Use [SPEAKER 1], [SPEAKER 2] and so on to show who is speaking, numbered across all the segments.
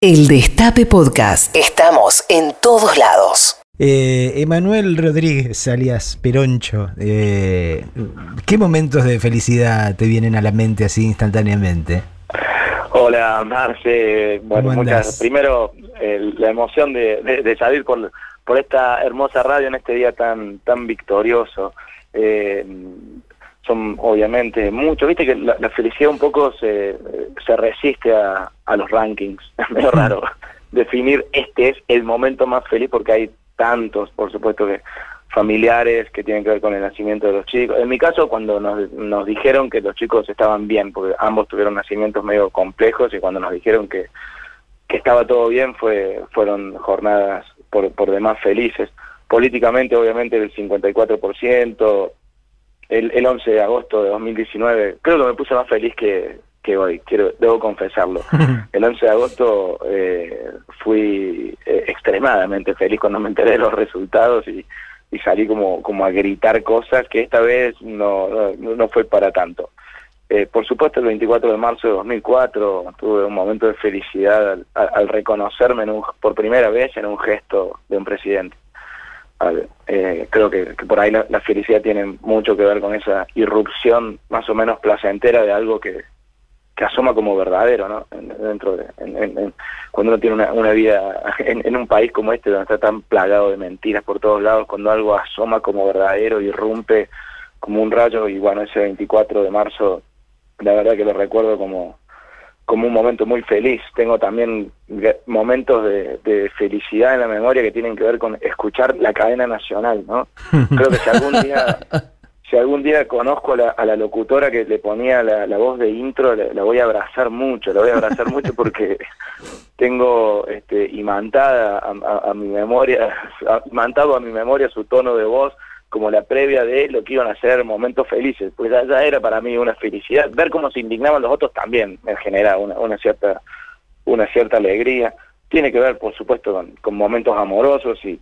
[SPEAKER 1] El Destape Podcast. Estamos en todos lados.
[SPEAKER 2] Eh, Emanuel Rodríguez, alias Peroncho, eh, ¿qué momentos de felicidad te vienen a la mente así instantáneamente?
[SPEAKER 3] Hola, Marce. Bueno,
[SPEAKER 2] ¿Cómo
[SPEAKER 3] muchas, primero eh, la emoción de, de- de salir por, por esta hermosa radio en este día tan tan victorioso. Son obviamente muchos, viste que la, la felicidad un poco se, se resiste a, a los rankings. Es medio raro definir este es el momento más feliz porque hay tantos, por supuesto que familiares que tienen que ver con el nacimiento de los chicos. En mi caso, cuando nos, nos dijeron que los chicos estaban bien, porque ambos tuvieron nacimientos medio complejos y cuando nos dijeron que, que estaba todo bien, fue fueron jornadas por, por demás felices. Políticamente, obviamente, el 54%, el, el 11 de agosto de 2019, creo que me puse más feliz que, que hoy, quiero debo confesarlo. El 11 de agosto eh, fui eh, extremadamente feliz cuando me enteré de los resultados y, y salí como, como a gritar cosas que esta vez no, no, no fue para tanto. Eh, por supuesto, el 24 de marzo de 2004 tuve un momento de felicidad al, al- al reconocerme en un- por primera vez en un gesto de un presidente. Al- eh, creo que, por ahí la, felicidad tiene mucho que ver con esa irrupción más o menos placentera de algo que, asoma como verdadero, ¿no? En- dentro de, en- cuando uno tiene una, una vida en un país como este donde está tan plagado de mentiras por todos lados, cuando algo asoma como verdadero, irrumpe como un rayo y bueno, ese 24 de marzo, la verdad que lo recuerdo como como un momento muy feliz. Tengo también momentos de, de felicidad en la memoria que tienen que ver con escuchar la cadena nacional, ¿no? Creo que si algún día si algún día conozco a la, a la locutora que le ponía la, la voz de intro, la, la voy a abrazar mucho, la voy a abrazar mucho porque tengo este, imantada a, a- a mi memoria, imantado a mi memoria su tono de voz como la previa de lo que iban a ser momentos felices, pues ya, ya era para mí una felicidad. Ver cómo se indignaban los otros también me genera una, una cierta una cierta alegría. Tiene que ver, por supuesto, con, con momentos amorosos y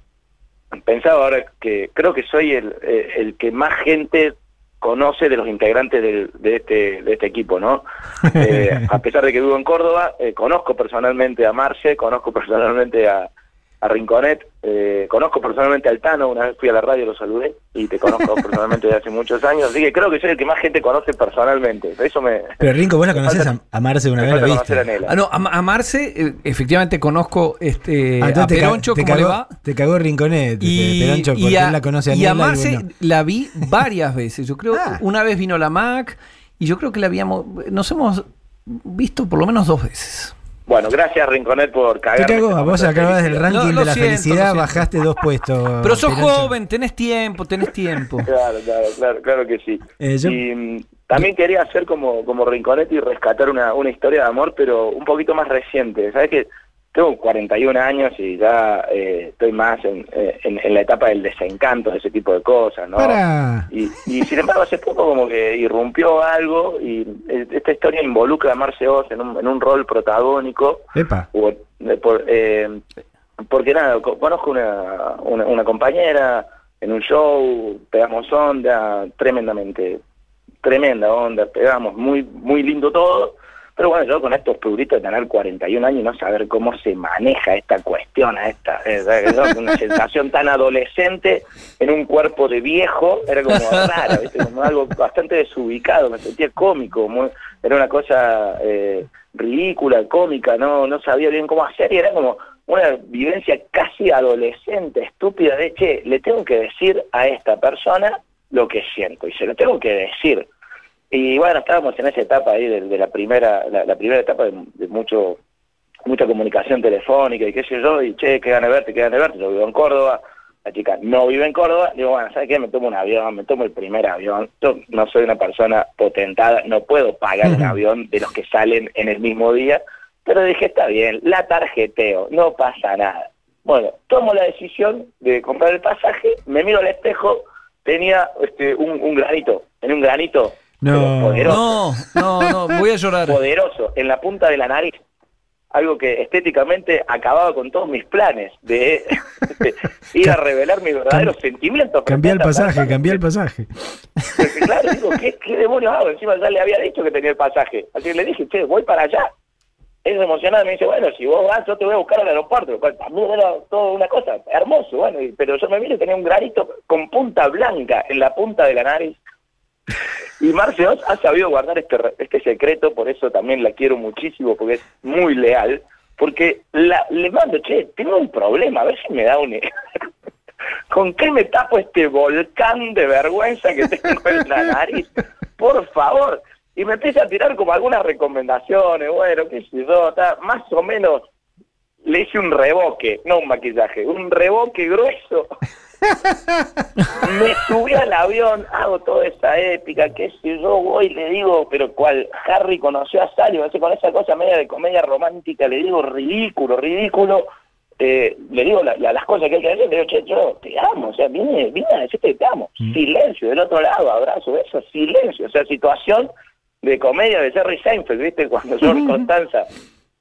[SPEAKER 3] pensaba ahora que creo que soy el, eh, el que más gente conoce de los integrantes del- de, este, de este equipo, ¿no? Eh, a pesar de que vivo en Córdoba, eh, conozco personalmente a Marce, conozco personalmente a, a Rinconet, eh, conozco personalmente al Tano, una vez fui a la radio, lo saludé, y te conozco personalmente desde hace muchos años, así que creo que soy el que más gente conoce personalmente, eso me...
[SPEAKER 2] Pero Rinco, ¿vos la
[SPEAKER 3] falta-
[SPEAKER 2] a, a Marce una vez? ¿La
[SPEAKER 3] a
[SPEAKER 2] viste?
[SPEAKER 3] Nela.
[SPEAKER 4] Ah, no, a, a Marce, eh, efectivamente conozco este,
[SPEAKER 2] Ah,
[SPEAKER 4] a Peroncho,
[SPEAKER 2] te
[SPEAKER 4] ¿cómo le
[SPEAKER 2] cagó-
[SPEAKER 4] va?
[SPEAKER 2] Te cagó Rinconet,
[SPEAKER 4] Y,
[SPEAKER 2] Peroncho,
[SPEAKER 4] y
[SPEAKER 2] porque
[SPEAKER 4] a,
[SPEAKER 2] él la conoce a
[SPEAKER 4] y a
[SPEAKER 2] y
[SPEAKER 4] Marce
[SPEAKER 2] vos no.
[SPEAKER 4] la vi varias veces. Yo creo,
[SPEAKER 2] Ah.
[SPEAKER 4] una vez vino la Mac y yo creo que la habíamos, nos hemos visto por lo menos dos veces.
[SPEAKER 3] Bueno, gracias Rinconet por
[SPEAKER 2] Te
[SPEAKER 3] cagarme.
[SPEAKER 2] cagó, vos acabas del ranking de la
[SPEAKER 4] siento,
[SPEAKER 2] felicidad, bajaste dos puestos.
[SPEAKER 4] Pero sos joven, tenés tiempo, tenés tiempo.
[SPEAKER 3] Claro, claro, claro, claro que sí.
[SPEAKER 2] Eh, yo-
[SPEAKER 3] Y mm, también quería hacer como, como Rinconete y rescatar una, una historia de amor, pero un poquito más reciente. Sabes que tengo 41 años y ya eh, estoy más en, eh, en, en la etapa del desencanto de ese tipo de cosas, ¿no?
[SPEAKER 2] Para.
[SPEAKER 3] Y, y sin embargo hace poco como que irrumpió algo y eh, esta historia involucra a Marce Oz en un, en un rol protagónico
[SPEAKER 2] Epa.
[SPEAKER 3] o- por- eh, porque nada, co- conozco una, una, una compañera en un show, pegamos onda, tremendamente, tremenda onda, pegamos muy muy lindo todo, pero bueno, yo con estos pluritos de tener 41 años y no saber cómo se maneja esta cuestión, a esta, eh, ¿no? una sensación tan adolescente en un cuerpo de viejo, era como raro, ¿viste? como algo bastante desubicado, me sentía cómico, muy- era una cosa eh, ridícula, cómica, no, no sabía bien cómo hacer y era como una vivencia casi adolescente, estúpida, de che, le tengo que decir a esta persona lo que siento y se lo tengo que decir. Y bueno, estábamos en esa etapa ahí de, de la primera la, la primera etapa de, de mucho mucha comunicación telefónica y qué sé yo, y che, que gane verte, que gane verte, yo vivo en Córdoba, la chica no vive en Córdoba, digo, bueno, ¿sabes qué? Me tomo un avión, me tomo el primer avión, yo no soy una persona potentada, no puedo pagar un avión de los que salen en el mismo día, pero dije, está bien, la tarjeteo, no pasa nada. Bueno, tomo la decisión de comprar el pasaje, me miro al espejo, tenía este un, un granito, tenía un granito
[SPEAKER 2] No.
[SPEAKER 3] poderoso
[SPEAKER 4] No, no, no, voy a llorar.
[SPEAKER 3] poderoso en la punta de la nariz. Algo que estéticamente acababa con todos mis planes de, de ir a revelar mis verdaderos sentimientos.
[SPEAKER 2] Cambié el pasaje, cambié el pasaje.
[SPEAKER 3] Porque, claro, digo, ¿qué, ¿qué demonios hago? Encima ya le había dicho que tenía el pasaje. Así que le dije, che, voy para allá. es emocionada, me dice, bueno, si vos vas, yo te voy a buscar al aeropuerto, lo cual también era todo una cosa, hermoso, bueno, y- pero yo me miro y tenía un granito con punta blanca en la punta de la nariz. Y Marce Oz ha sabido guardar este, este secreto, por eso también la quiero muchísimo, porque es muy leal, porque la, le mando, che, tengo un problema, a ver si me da un... ¿Con qué me tapo este volcán de vergüenza que tengo en la nariz? Por favor. Y me empieza a tirar como algunas recomendaciones, bueno, qué sé yo, más o menos le hice un reboque, no un maquillaje, un reboque grueso. Me subí al avión, hago toda esa épica, qué sé yo, voy le digo, pero cual Harry conoció a Sally, con esa cosa media de comedia romántica, le digo ridículo, ridículo, eh, le digo la- la- las cosas que hay que decir, le digo, che, yo te amo, o sea, vine, vine a decirte que te amo. Silencio, del otro lado, abrazo, beso, silencio, o sea, situación de comedia de Jerry Seinfeld, ¿viste? Cuando George Constanza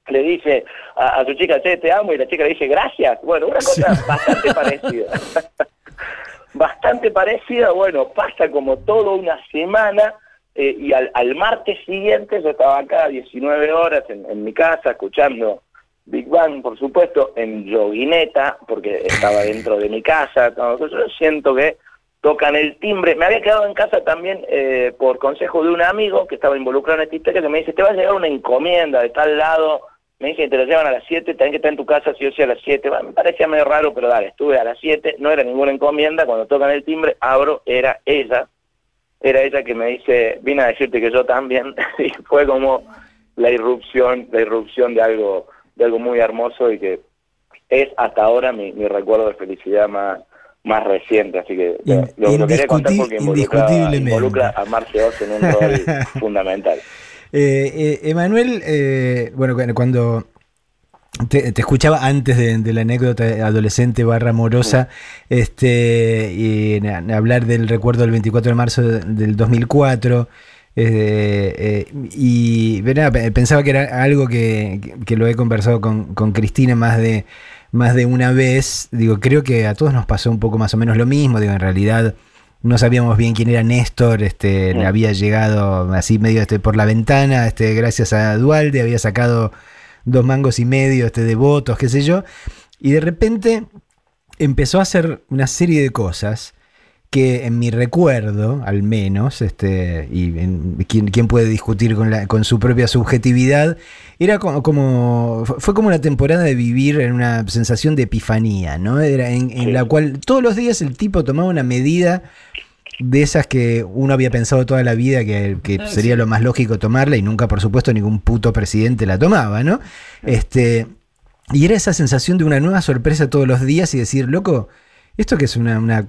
[SPEAKER 3] le dice a, a su chica, che, te amo, y la chica le dice, gracias. Bueno, una cosa bastante parecida. bastante parecida, bueno, pasa como toda una semana eh, y al, al martes siguiente yo estaba acá a 19 horas en, en mi casa escuchando Big Bang, por supuesto, en yoguineta, porque estaba dentro de mi casa. todo. Yo siento que tocan el timbre. Me había quedado en casa también eh, por consejo de un amigo que estaba involucrado en esta historia, que me dice, te va a llegar una encomienda de tal lado. Me dice, te lo llevan a las 7, tenés que estar en tu casa sí o sí a las 7. Bueno, me parecía medio raro, pero dale, estuve a las 7, no era ninguna encomienda. Cuando tocan el timbre, abro, era ella. Era ella que me dice, vine a decirte que yo también. y fue como la irrupción, la irrupción de algo, de algo muy hermoso y que es hasta ahora mi, mi recuerdo de felicidad más más reciente, así que lo,
[SPEAKER 2] In-
[SPEAKER 3] lo- lo quería contar porque involucra, involucra a Marce Oz en un rol fundamental.
[SPEAKER 2] Eh, eh, Emanuel, eh, bueno, cu- cuando te, te escuchaba antes de, de la anécdota adolescente barra amorosa, este, y hablar del recuerdo del 24 de marzo de- del 2004, eh, eh, y pensaba que era algo que, que- que lo he conversado con, con Cristina más de, más de una vez. Digo, creo que a todos nos pasó un poco más o menos lo mismo. Digo, en realidad no sabíamos bien quién era Néstor, este, había llegado así medio este, por la ventana, este, gracias a Dualde, había sacado dos mangos y medio este, de votos, qué sé yo, y de repente empezó a hacer una serie de cosas que en mi recuerdo, al menos, este, y en, ¿quién, quién puede discutir con, la, con su propia subjetividad, era como, como- fue como una temporada de vivir en una sensación de epifanía, ¿no? Era en, en
[SPEAKER 3] Sí.
[SPEAKER 2] la cual todos los días el tipo tomaba una medida de esas que uno había pensado toda la vida que, que
[SPEAKER 4] Ah,
[SPEAKER 2] sería
[SPEAKER 4] sí.
[SPEAKER 2] lo más lógico tomarla y nunca, por supuesto, ningún puto presidente la tomaba, ¿no? Este, y era esa sensación de una nueva sorpresa todos los días y decir, loco, esto que es una, una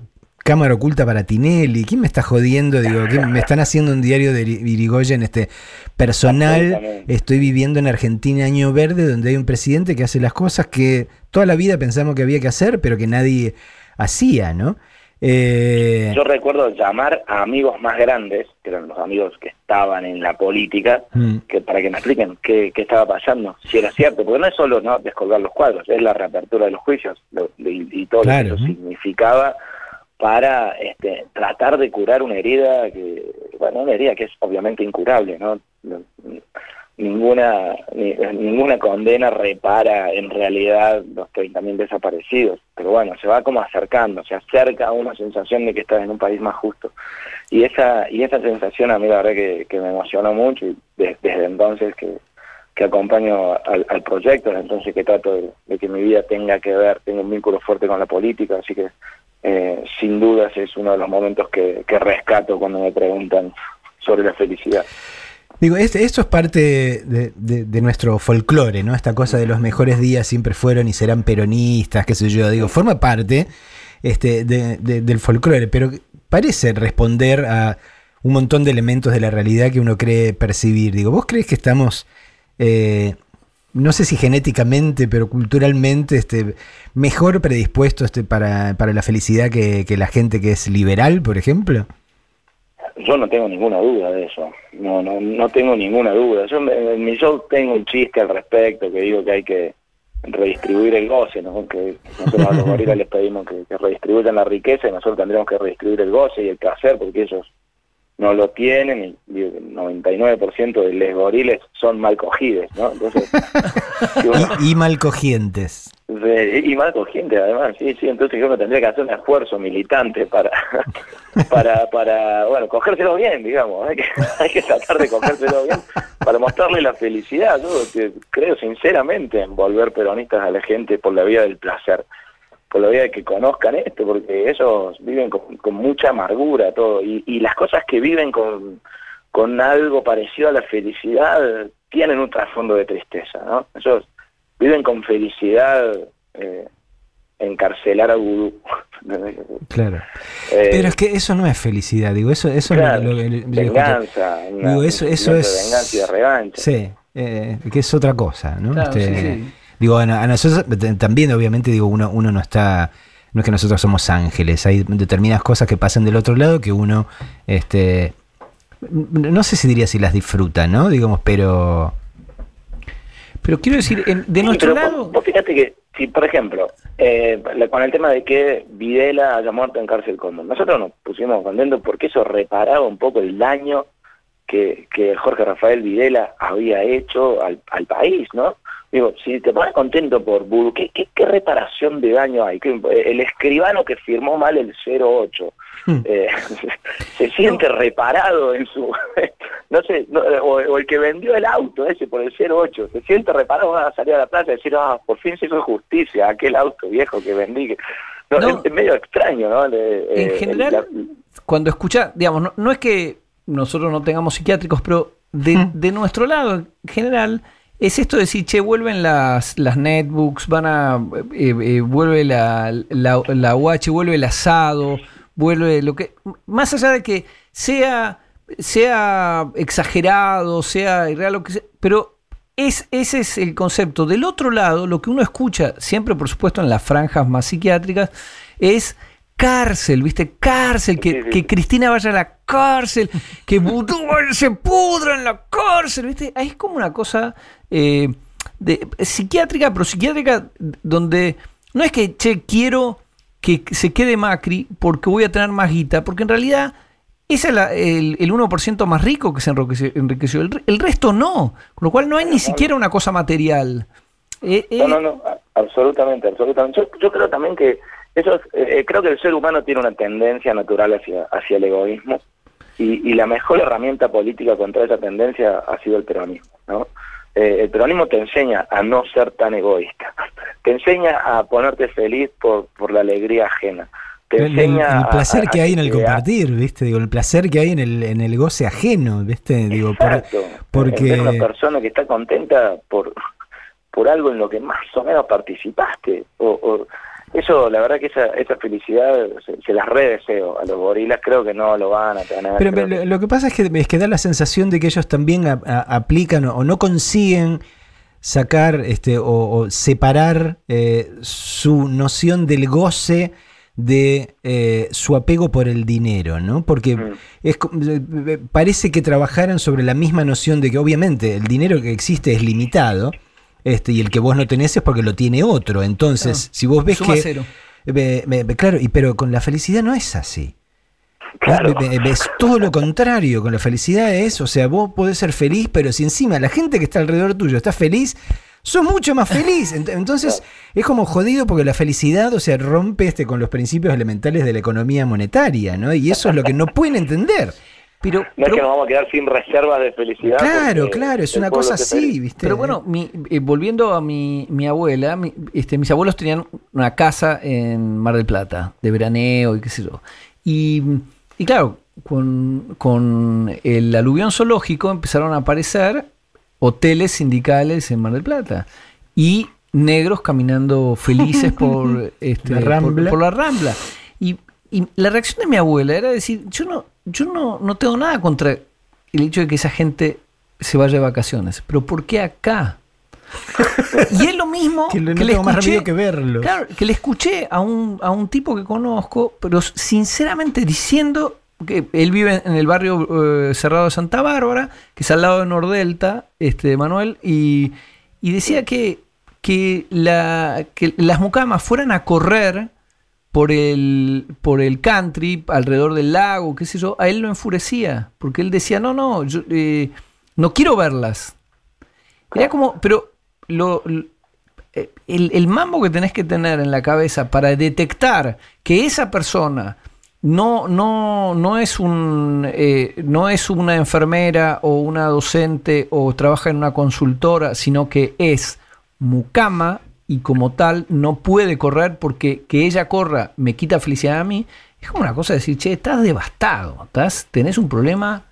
[SPEAKER 2] cámara oculta para Tinelli, ¿quién me está jodiendo? Digo, ¿qué me están haciendo un diario de Iri- Irigoyen este, personal? Estoy viviendo en Argentina año verde, donde hay un presidente que hace las cosas que toda la vida pensamos que había que hacer, pero que nadie hacía, ¿no? Eh,
[SPEAKER 3] Yo recuerdo llamar a amigos más grandes, que eran los amigos que estaban en la política,
[SPEAKER 2] mm,
[SPEAKER 3] que para que me expliquen qué, qué estaba pasando, si era cierto, porque no es solo no descolgar los cuadros, es la reapertura de los juicios lo- y, y todo
[SPEAKER 2] Claro,
[SPEAKER 3] lo que significaba para este, tratar de curar una herida que, bueno, una herida que es obviamente incurable, ¿no? Ninguna ni- ninguna condena repara en realidad los 30.000 desaparecidos, pero bueno, se va como acercando, se acerca a una sensación de que estás en un país más justo. Y esa y esa sensación a mí la verdad que, me emocionó mucho y de- desde entonces que, que acompaño al, al proyecto, entonces que trato de, de que mi vida tenga que ver, tenga un vínculo fuerte con la política, así que eh, sin dudas es uno de los momentos que, que rescato cuando me preguntan sobre la felicidad.
[SPEAKER 2] Digo, esto es parte de, de- de nuestro folclore, ¿no? Esta cosa de los mejores días siempre fueron y serán peronistas, qué sé yo. Digo, forma parte este, de- de- del folclore, pero parece responder a un montón de elementos de la realidad que uno cree percibir. Digo, ¿vos crees que estamos, eh, no sé si genéticamente, pero culturalmente, este, mejor predispuestos este, para, para la felicidad que, que la gente que es liberal, por ejemplo?
[SPEAKER 3] Yo no tengo ninguna duda de eso, no no no tengo ninguna duda. Yo en mi show tengo un chiste al respecto que digo que hay que redistribuir el goce, ¿no? que nosotros a los gorilas les pedimos que, que redistribuyan la riqueza y nosotros tendríamos que redistribuir el goce y el placer porque ellos no lo tienen y, el 99% de les goriles son mal cogides, ¿no? Entonces,
[SPEAKER 2] y, mal cogientes.
[SPEAKER 3] y mal cogientes además, sí, sí, entonces uno tendría que hacer un esfuerzo militante para, para, para bueno, cogérselo bien, digamos, hay que, hay que tratar de cogérselo bien para mostrarle la felicidad. Yo creo sinceramente en volver peronistas a la gente por la vía del placer por la vida de que conozcan esto, porque ellos viven con, mucha amargura todo, y, las cosas que viven con, con algo parecido a la felicidad tienen un trasfondo de tristeza, ¿no? Ellos viven con felicidad eh, encarcelar a Gudú.
[SPEAKER 2] Claro. Eh, Pero es que eso no es felicidad, digo, eso, eso es lo,
[SPEAKER 3] venganza,
[SPEAKER 2] digo, eso, eso es
[SPEAKER 3] venganza y de revancha.
[SPEAKER 2] Sí, eh, que es otra cosa, ¿no? Este, Digo, a, nosotros también, obviamente, digo, uno, uno no está. No es que nosotros somos ángeles, hay determinadas cosas que pasan del otro lado que uno, este, no sé si diría si las disfruta, ¿no? Digamos, pero...
[SPEAKER 4] Pero quiero decir, de nuestro lado...
[SPEAKER 3] fíjate que, si por ejemplo, eh, con el tema de que Videla haya muerto en cárcel común, nosotros nos pusimos contentos porque eso reparaba un poco el daño que, que Jorge Rafael Videla había hecho al, al país, ¿no? Digo, si te pones contento por Budu, ¿qué, qué, reparación de daño hay? El escribano que firmó mal el 08 hmm. eh, se siente reparado en su... no sé, o, el que vendió el auto ese por el 08, se siente reparado, va a salir a la plaza y decir, ah, por fin se hizo justicia aquel auto viejo que vendí. No, Es, medio extraño, ¿no?
[SPEAKER 4] en eh, general, cuando escucha, digamos, no, es que nosotros no tengamos psiquiátricos, pero de, hmm. de nuestro lado, en general es esto de decir, che, vuelven las, las netbooks, van a, eh, eh, vuelve la, la, la UH, vuelve el asado, vuelve lo que, más allá de que sea, sea exagerado, sea irreal, lo que sea, pero es, ese es el concepto. Del otro lado, lo que uno escucha, siempre por supuesto en las franjas más psiquiátricas, es cárcel, ¿viste? Cárcel, que, Cristina vaya a la cárcel, que Vudú se pudra en la cárcel, ¿viste? Ahí es como una cosa eh, de, psiquiátrica, pero psiquiátrica donde no es que, che, quiero que se quede Macri porque voy a tener más guita, porque en realidad ese es el, el, 1% más rico que se enriqueció, El, resto no, con lo cual no hay ni siquiera una cosa material.
[SPEAKER 3] Eh, eh, no, no, no, absolutamente, absolutamente. Yo, creo también que eso creo que el ser humano tiene una tendencia natural hacia, hacia el egoísmo y, y, la mejor herramienta política contra esa tendencia ha sido el peronismo, ¿no? Eh, el peronismo te enseña a no ser tan egoísta, te enseña a ponerte feliz por, por la alegría ajena. Te
[SPEAKER 2] el,
[SPEAKER 3] enseña
[SPEAKER 2] el, placer que hay en el compartir, ¿viste? Digo, el placer que hay en el, en el goce ajeno, ¿viste? Digo, porque
[SPEAKER 3] una persona que está contenta por por algo en lo que más o menos participaste o eso, la verdad que esa, esa felicidad se, las redeseo a los gorilas, creo que no lo van a tener.
[SPEAKER 2] Pero, lo que pasa es que, es que da la sensación de que ellos también aplican o no consiguen sacar este, o, separar eh, su noción del goce de eh, su apego por el dinero, ¿no? Porque mm. es, eh, parece que trabajaran sobre la misma noción de que obviamente el dinero que existe es limitado, este, y el que vos no tenés es porque lo tiene otro. Entonces, si vos ves que... claro, y, pero con la felicidad no es así. Claro. Ves todo lo contrario, con la felicidad es, o sea, vos podés ser feliz, pero si encima la gente que está alrededor tuyo está feliz, sos mucho más feliz. Entonces es como jodido porque la felicidad, o sea, rompe este con los principios elementales de la economía monetaria, ¿no? Y eso es lo que no pueden entender.
[SPEAKER 3] Pero, no es que nos vamos a quedar sin reservas de felicidad.
[SPEAKER 2] Claro, claro, es una cosa así, ¿viste?
[SPEAKER 4] Pero bueno, eh, volviendo a mi, mi abuela, este, mis abuelos tenían una casa en Mar del Plata, de veraneo y qué sé yo. Y, y claro, con, con el aluvión zoológico empezaron a aparecer hoteles sindicales en Mar del Plata. Y negros caminando felices por, este, la Rambla. por la Rambla. Y, la reacción de mi abuela era decir, yo no yo no, no tengo nada contra el hecho de que esa gente se vaya de vacaciones, pero ¿por qué acá? y es lo mismo
[SPEAKER 2] que, le escuché, que verlo.
[SPEAKER 4] Claro, que le escuché a un, a un tipo que conozco, pero sinceramente diciendo que él vive en el barrio eh, cerrado de Santa Bárbara, que es al lado de Nordelta, este Manuel, y, y decía que, que, la, que las mucamas fueran a correr por el, por el country, alrededor del lago, qué sé yo, a él lo enfurecía, porque él decía, no, no, yo eh, no quiero verlas. Era como, pero lo, eh, el, el mambo que tenés que tener en la cabeza para detectar que esa persona no, no, no, es un, eh, no es una enfermera o una docente o trabaja en una consultora, sino que es mucama y como tal no puede correr porque que ella corra me quita felicidad a mí. Es como una cosa de decir, che, estás devastado, estás, tenés un problema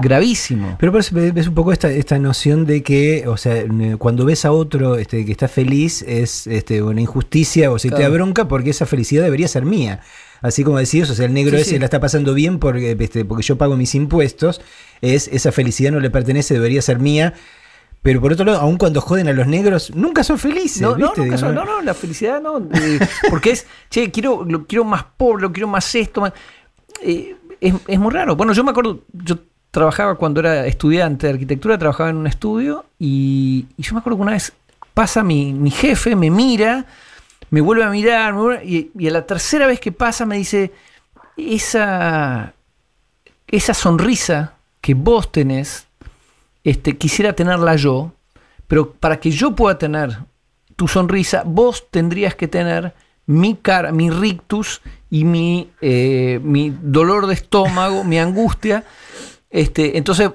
[SPEAKER 4] gravísimo.
[SPEAKER 2] Pero ves un poco esta, esta noción de que, o sea, cuando ves a otro este, que está feliz es este, una injusticia o se te da bronca porque esa felicidad debería ser mía. Así como decías, o sea, el negro ese la está pasando bien porque, este, porque yo pago mis impuestos, es esa felicidad no le pertenece, debería ser mía. Pero por otro lado, aun cuando joden a los negros, nunca son felices.
[SPEAKER 4] No, no, no, no, la felicidad no. porque es, che, quiero, lo quiero más pobre, lo quiero más esto. Eh, es, es, muy raro. Bueno, yo me acuerdo, yo trabajaba cuando era estudiante de arquitectura, trabajaba en un estudio y, yo me acuerdo que una vez pasa mi, mi jefe, me mira me vuelve a mirar, y, a la tercera vez que pasa me dice, esa, esa sonrisa que vos tenés, este, quisiera tenerla yo, pero para que yo pueda tener tu sonrisa, vos tendrías que tener mi cara, mi rictus y mi, eh, mi dolor de estómago, mi angustia. Este, entonces,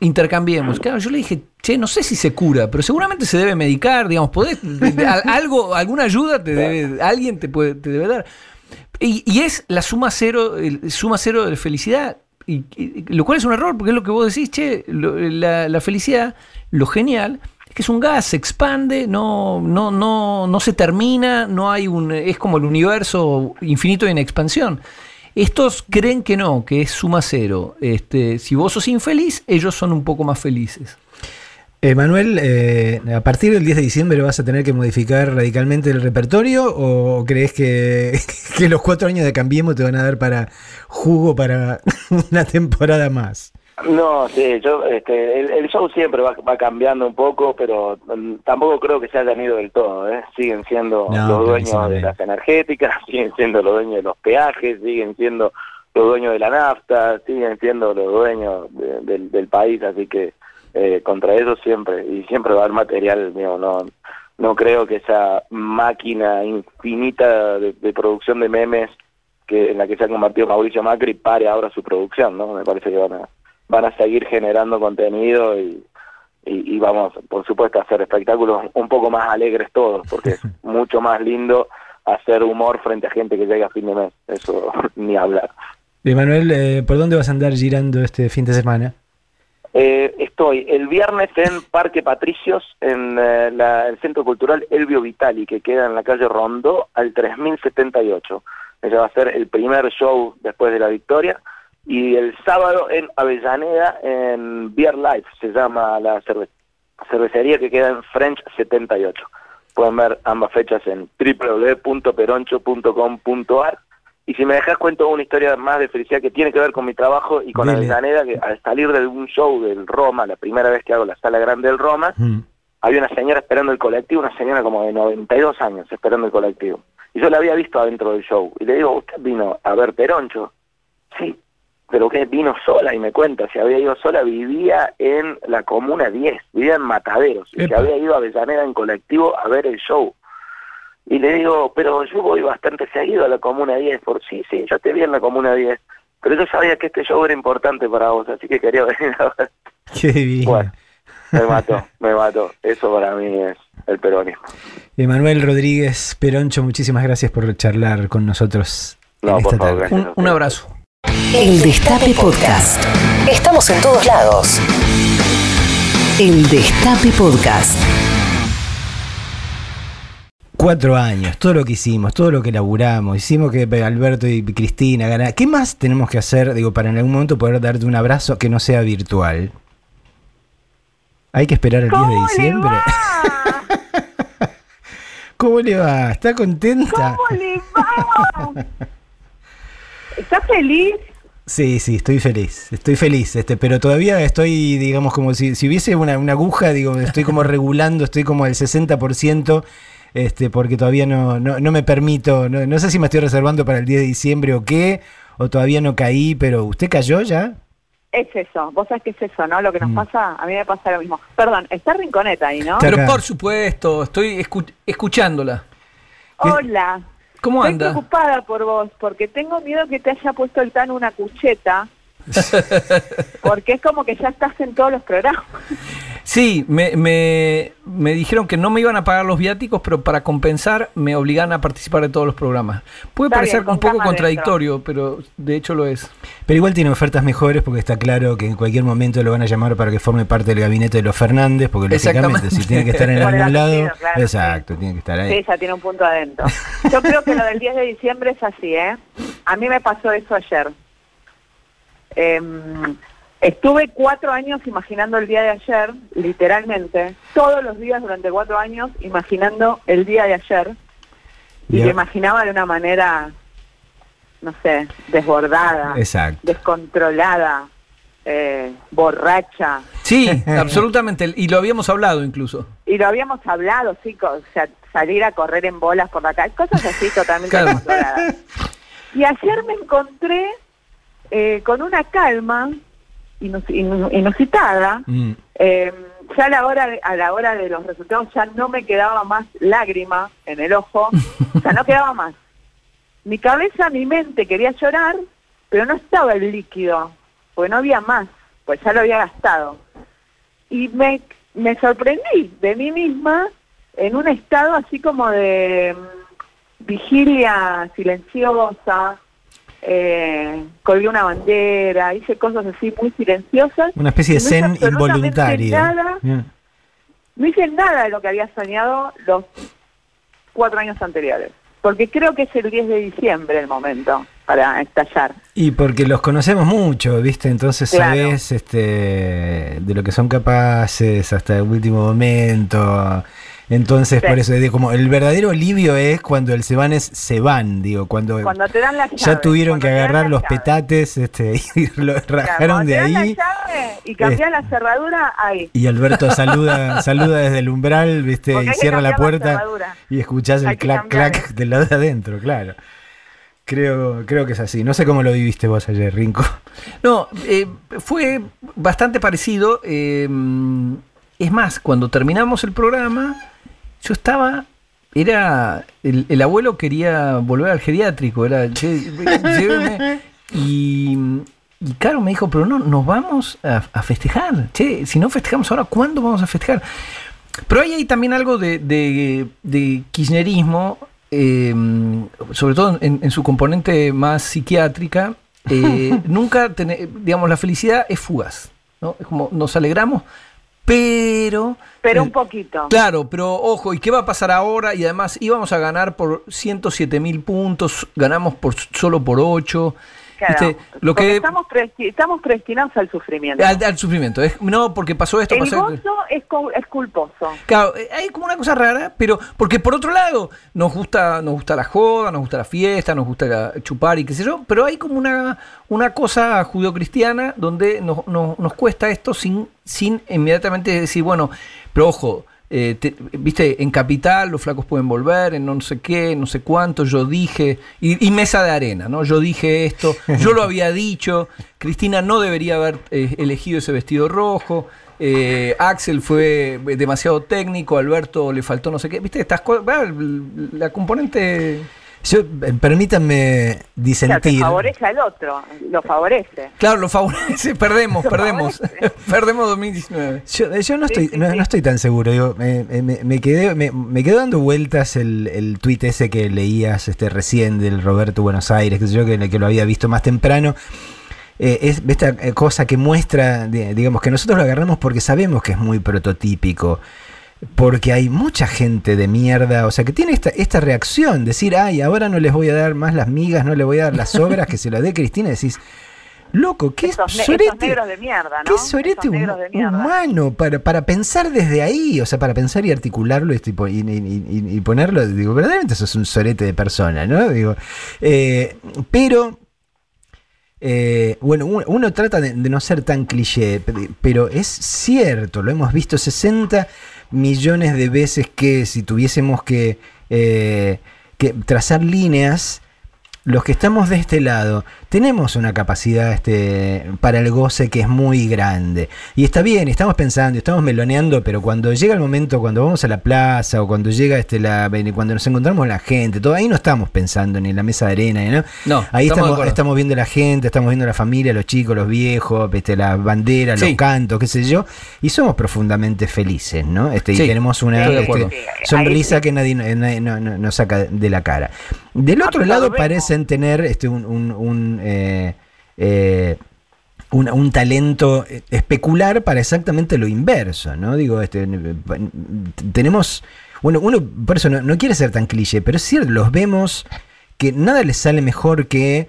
[SPEAKER 4] intercambiemos. Claro, yo le dije, che, no sé si se cura, pero seguramente se debe medicar, digamos, podés, algo, alguna ayuda te debe, alguien te puede, te debe dar. Y, es la suma cero, el, suma cero de felicidad. Y, lo cual es un error, porque es lo que vos decís, che, la, felicidad, lo genial, es que es un gas, se expande, no, no, no, no se termina, no hay un, es como el universo infinito en expansión. Estos creen que no, que es suma cero. Este, si vos sos infeliz, ellos son un poco más felices.
[SPEAKER 2] Emanuel, eh, ¿a partir del 10 de diciembre vas a tener que modificar radicalmente el repertorio o crees que, que los cuatro años de Cambiemos te van a dar para jugo para una temporada más?
[SPEAKER 3] No, sí, yo, este, el, show siempre va, cambiando un poco, pero mm, tampoco creo que se hayan ido del todo. ¿eh? Siguen siendo los dueños de las energéticas, siguen siendo los dueños de los peajes, siguen siendo los dueños de la nafta, siguen siendo los dueños del país, así que eh, contra eso siempre, y siempre va a haber material, mío, no, no creo que esa máquina infinita de, producción de memes que en la que se ha convertido Mauricio Macri pare ahora su producción, ¿no? Me parece que van a van a seguir generando contenido y, y, vamos, por supuesto, a hacer espectáculos un poco más alegres todos, porque es mucho más lindo hacer humor frente a gente que llega a fin de mes, eso ni hablar.
[SPEAKER 2] Emanuel, eh, ¿por dónde vas a andar girando este fin de semana?
[SPEAKER 3] Eh, estoy el viernes en Parque Patricios, en eh, el Centro Cultural Elvio Vitali, que queda en la calle Rondó, al 3078. Ese va a ser el primer show después de la victoria y el sábado en Avellaneda, en Beer Life, se llama la cervecería que queda en French 78. Pueden ver ambas fechas en www.peroncho.com.ar. Y si me dejas cuento una historia más de felicidad que tiene que ver con mi trabajo y con Avellaneda, que al salir de un show del Roma, la primera vez que hago la sala grande del Roma, mm. había una señora esperando el colectivo, una señora como de 92 años esperando el colectivo. Y yo la había visto adentro del show. Y le digo, ¿usted vino a ver Peroncho? Sí, pero que vino sola y me cuenta, si había ido sola, vivía en la comuna 10, vivía en Mataderos, y se había ido a Avellaneda en colectivo a ver el show. Y le digo, pero yo voy bastante seguido a la comuna 10, por sí, sí, yo te vi en la comuna 10, pero yo sabía que este show era importante para vos, así que quería venir a ver.
[SPEAKER 2] Qué bien.
[SPEAKER 3] Bueno, me mató, me mató. Eso para mí es el peronismo.
[SPEAKER 2] Emanuel Rodríguez Peroncho, muchísimas gracias por charlar con nosotros.
[SPEAKER 3] No, por favor,
[SPEAKER 4] un abrazo.
[SPEAKER 1] El Destape Podcast. Estamos en todos lados. El Destape Podcast.
[SPEAKER 2] Cuatro años, todo lo que hicimos, todo lo que laburamos, hicimos que Alberto y Cristina ganaran. ¿Qué más tenemos que hacer, digo, para en algún momento poder darte un abrazo que no sea virtual? Hay que esperar el 10 de diciembre. ¿Cómo le va? ¿Está contenta?
[SPEAKER 5] ¿Cómo le va? ¿Estás feliz?
[SPEAKER 2] Sí, sí, estoy feliz, estoy feliz, este, pero todavía estoy, digamos, como si, si hubiese una, aguja, digo, estoy como regulando, estoy como al 60% este, porque todavía no, no, no me permito, no, no sé si me estoy reservando para el 10 de diciembre o qué, o todavía no caí, pero ¿usted cayó ya?
[SPEAKER 5] Es eso, vos sabés que es eso, ¿no? Lo que nos
[SPEAKER 2] Mm.
[SPEAKER 5] pasa, a mí me pasa lo mismo. Perdón, está Rinconeta ahí, ¿no?
[SPEAKER 2] Está
[SPEAKER 4] Pero por supuesto, estoy escu- escuchándola.
[SPEAKER 5] Hola.
[SPEAKER 4] ¿Cómo
[SPEAKER 5] Estoy
[SPEAKER 4] anda?
[SPEAKER 5] preocupada por vos, porque tengo miedo que te haya puesto el TAN una cucheta, porque es como que ya estás en todos los programas.
[SPEAKER 4] Sí, me, me, me dijeron que no me iban a pagar los viáticos, pero para compensar me obligan a participar de todos los programas. Puede
[SPEAKER 5] Está
[SPEAKER 4] parecer
[SPEAKER 5] bien,
[SPEAKER 4] un poco contradictorio, pero de hecho lo es.
[SPEAKER 2] Pero igual tiene ofertas mejores porque está claro que en cualquier momento lo van a llamar para que forme parte del gabinete de los Fernández, porque lógicamente
[SPEAKER 4] Exactamente.
[SPEAKER 2] si tiene que estar en algún lado,
[SPEAKER 5] claro,
[SPEAKER 2] exacto, tiene que estar ahí.
[SPEAKER 5] Sí, ya tiene un punto adentro. Yo creo que lo del 10 de diciembre es así, ¿eh? A mí me pasó eso ayer. Em, estuve cuatro años imaginando el día de ayer, literalmente, todos los días durante cuatro años imaginando el día de ayer. Y lo imaginaba de una manera, no sé, desbordada,
[SPEAKER 2] Exacto.
[SPEAKER 5] descontrolada, eh, borracha.
[SPEAKER 4] Sí, absolutamente. Y lo habíamos hablado incluso.
[SPEAKER 5] Y lo habíamos hablado, sí, o sea, salir a correr en bolas por la calle, cosas así totalmente
[SPEAKER 4] Claro.
[SPEAKER 5] descontroladas. Y ayer me encontré eh, con una calma inus- inu- inusitada.
[SPEAKER 2] Mm.
[SPEAKER 5] Eh, ya a la, hora de, a la hora de los resultados ya no me quedaba más lágrima en el ojo, o sea, no quedaba más. Mi cabeza, mi mente quería llorar, pero no estaba el líquido, porque no había más, pues ya lo había gastado. Y me, me sorprendí de mí misma en un estado así como de mm, vigilia silenciosa, eh, colgué una bandera, hice cosas así muy silenciosas.
[SPEAKER 2] Una especie de
[SPEAKER 5] No
[SPEAKER 2] zen involuntario.
[SPEAKER 5] nada. No hice nada de lo que había soñado los cuatro años anteriores, porque creo que es el 10 de diciembre el momento para estallar.
[SPEAKER 2] Y porque los conocemos mucho, ¿viste? Entonces
[SPEAKER 5] Claro.
[SPEAKER 2] sabes este, de lo que son capaces hasta el último momento. Entonces,
[SPEAKER 5] Sí.
[SPEAKER 2] por eso, digo, como el verdadero alivio es cuando el se van es se van, digo, cuando,
[SPEAKER 5] Cuando te dan la llave.
[SPEAKER 2] ya tuvieron que agarrar los
[SPEAKER 5] llave.
[SPEAKER 2] petates este, y lo rajaron de
[SPEAKER 5] te dan
[SPEAKER 2] ahí.
[SPEAKER 5] la llave y cambiar la cerradura, ahí.
[SPEAKER 2] Y Alberto saluda, saluda desde el umbral, ¿viste?
[SPEAKER 5] Porque
[SPEAKER 2] Y cierra la puerta y escuchás el
[SPEAKER 5] Hay
[SPEAKER 2] clac
[SPEAKER 5] cambiar
[SPEAKER 2] clac del lado de adentro, claro. Creo, creo que es así. No sé cómo lo viviste vos ayer, Rinco.
[SPEAKER 4] No, eh, fue bastante parecido. eh, es más, cuando terminamos el programa, yo estaba. Era. El, el abuelo quería volver al geriátrico. Era. "Che, lléveme". Y. Y Caro me dijo, pero no, nos vamos a, a festejar. Che, si no festejamos ahora, ¿cuándo vamos a festejar? Pero hay ahí también algo de, de- de kirchnerismo, eh, sobre todo en, en su componente más psiquiátrica. eh, nunca, tene- digamos, la felicidad es fugaz. ¿no? Es como nos alegramos, pero...
[SPEAKER 5] Pero
[SPEAKER 4] eh,
[SPEAKER 5] un poquito.
[SPEAKER 4] Claro, pero ojo, ¿y qué va a pasar ahora? Y además íbamos a ganar por 107 mil puntos, ganamos por solo por 8.
[SPEAKER 5] Claro,
[SPEAKER 4] Lo que,
[SPEAKER 5] estamos, estamos predestinados al sufrimiento.
[SPEAKER 4] al, al sufrimiento. Es, no, porque pasó esto,
[SPEAKER 5] el
[SPEAKER 4] pasó
[SPEAKER 5] gozo es, cu- es culposo.
[SPEAKER 4] Claro, eh, hay como una cosa rara, pero porque por otro lado nos gusta, nos gusta la joda, nos gusta la fiesta, nos gusta la- chupar y qué sé yo, pero hay como una, una cosa judeocristiana donde nos, nos, nos cuesta esto sin, sin inmediatamente decir, bueno, pero ojo, eh, te- viste, en capital los flacos pueden volver, en no sé qué, no sé cuánto, yo dije, y, y mesa de arena, ¿no? Yo dije esto, yo lo había dicho, Cristina no debería haber eh, elegido ese vestido rojo. Eh, Axel fue demasiado técnico, Alberto le faltó no sé qué. ¿Viste? Estas cosas. La componente.
[SPEAKER 2] Yo, eh, permítanme
[SPEAKER 5] O sea,
[SPEAKER 2] disentir.
[SPEAKER 5] favorece al otro, lo favorece.
[SPEAKER 4] Claro, lo favorece. Perdemos,
[SPEAKER 5] Lo
[SPEAKER 4] perdemos. perdemos 2019.
[SPEAKER 2] Yo, eh, yo no, estoy,
[SPEAKER 5] sí,
[SPEAKER 2] no,
[SPEAKER 5] sí.
[SPEAKER 2] no estoy tan seguro. Digo, me, me- me quedé, me, me quedó dando vueltas el, el tuit ese que leías este, recién del Roberto Buenos Aires, que sé yo, que, que lo había visto más temprano. Eh, es esta eh, cosa que muestra, di- digamos, que nosotros lo agarramos porque sabemos que es muy prototípico. Porque hay mucha gente de mierda, o sea, que tiene esta, esta reacción, decir, ay, ahora no les voy a dar más las migas, no les voy a dar las obras que se las dé Cristina, decís, loco, qué
[SPEAKER 5] Esos,
[SPEAKER 2] sorete.
[SPEAKER 5] esos negros de mierda, ¿no?
[SPEAKER 2] Qué sorete hum-
[SPEAKER 5] de mierda.
[SPEAKER 2] humano para, para pensar desde ahí, o sea, para pensar y articularlo este, y, y- y- ponerlo, digo, verdaderamente eso es un sorete de persona, ¿no? Digo, eh, pero, eh, bueno, uno, trata de, de no ser tan cliché, pe- pero es cierto, lo hemos visto 60 millones de veces que si tuviésemos que, eh, que trazar líneas, los que estamos de este lado tenemos una capacidad este, para el goce que es muy grande. Y está bien, estamos pensando, estamos meloneando, pero cuando llega el momento, cuando vamos a la plaza o cuando llega este, la, cuando nos encontramos la gente, todo ahí no estamos pensando ni en la mesa de arena, ¿no?
[SPEAKER 4] No,
[SPEAKER 2] ahí
[SPEAKER 4] estamos
[SPEAKER 2] estamos, estamos viendo la gente, estamos viendo la familia, los chicos, los viejos, este, las banderas,
[SPEAKER 4] Sí.
[SPEAKER 2] los cantos, qué sé yo, y somos profundamente felices, ¿no? Este,
[SPEAKER 4] Sí,
[SPEAKER 2] y tenemos una este, sonrisa que nadie, nadie no- no- nos saca de la cara. Del otro lado
[SPEAKER 5] Absorbemos.
[SPEAKER 2] Parecen tener este, un, un- un, eh, eh, un, talento especular para exactamente lo inverso, ¿no? Digo, este, tenemos, bueno, uno por eso no, no quiere ser tan cliché, pero es cierto, los vemos que nada les sale mejor que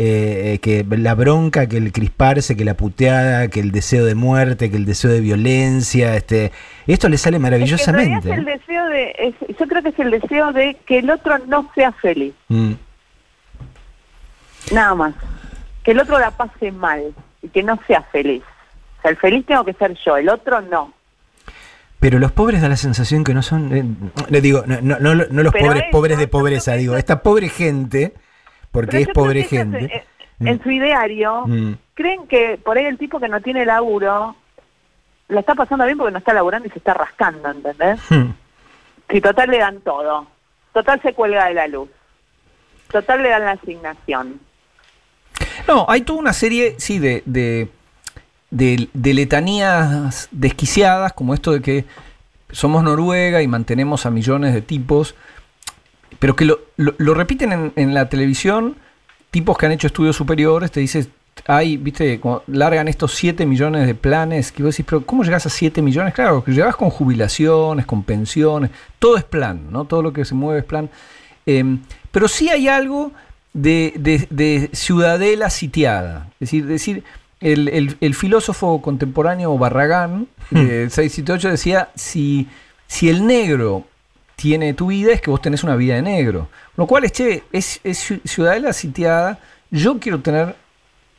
[SPEAKER 2] eh, que la bronca, que el crisparse, que la puteada, que el deseo de muerte, que el deseo de violencia, este, esto les sale
[SPEAKER 5] Es que
[SPEAKER 2] maravillosamente.
[SPEAKER 5] es el deseo de, es- yo creo que es el deseo de que el otro no sea feliz,
[SPEAKER 2] Mm.
[SPEAKER 5] Nada más. Que el otro la pase mal y que no sea feliz. O sea, el feliz tengo que ser yo, el otro no.
[SPEAKER 2] Pero los pobres da la sensación que no son. eh, le digo, no, no, no, no los
[SPEAKER 5] Pero
[SPEAKER 2] pobres,
[SPEAKER 5] eso,
[SPEAKER 2] pobres de pobreza, digo, esta pobre gente, porque es pobre gente.
[SPEAKER 5] eh, En, su ideario,
[SPEAKER 2] Mm.
[SPEAKER 5] creen que por ahí el tipo que no tiene laburo la está pasando bien porque no está laburando y se está rascando, ¿entendés?
[SPEAKER 2] Mm.
[SPEAKER 5] Si total le dan todo. Total se cuelga de la luz. Total le dan la asignación.
[SPEAKER 4] No, hay toda una serie, sí, de, de, de- de letanías desquiciadas, como esto de que somos Noruega y mantenemos a millones de tipos, pero que lo, repiten en, la televisión, tipos que han hecho estudios superiores, te dices, hay, viste, largan estos 7 millones de planes, que vos decís, pero ¿cómo llegas a 7 millones? Claro, que llegas con jubilaciones, con pensiones, todo es plan, ¿no? Todo lo que se mueve es plan. Em, pero sí hay algo de, de- de ciudadela sitiada. Es decir, decir el, el- el filósofo contemporáneo Barragán, de 678, decía, si, si el negro tiene tu vida, es que vos tenés una vida de negro. Lo cual es, che, es, es ciu- ciudadela sitiada, yo quiero tener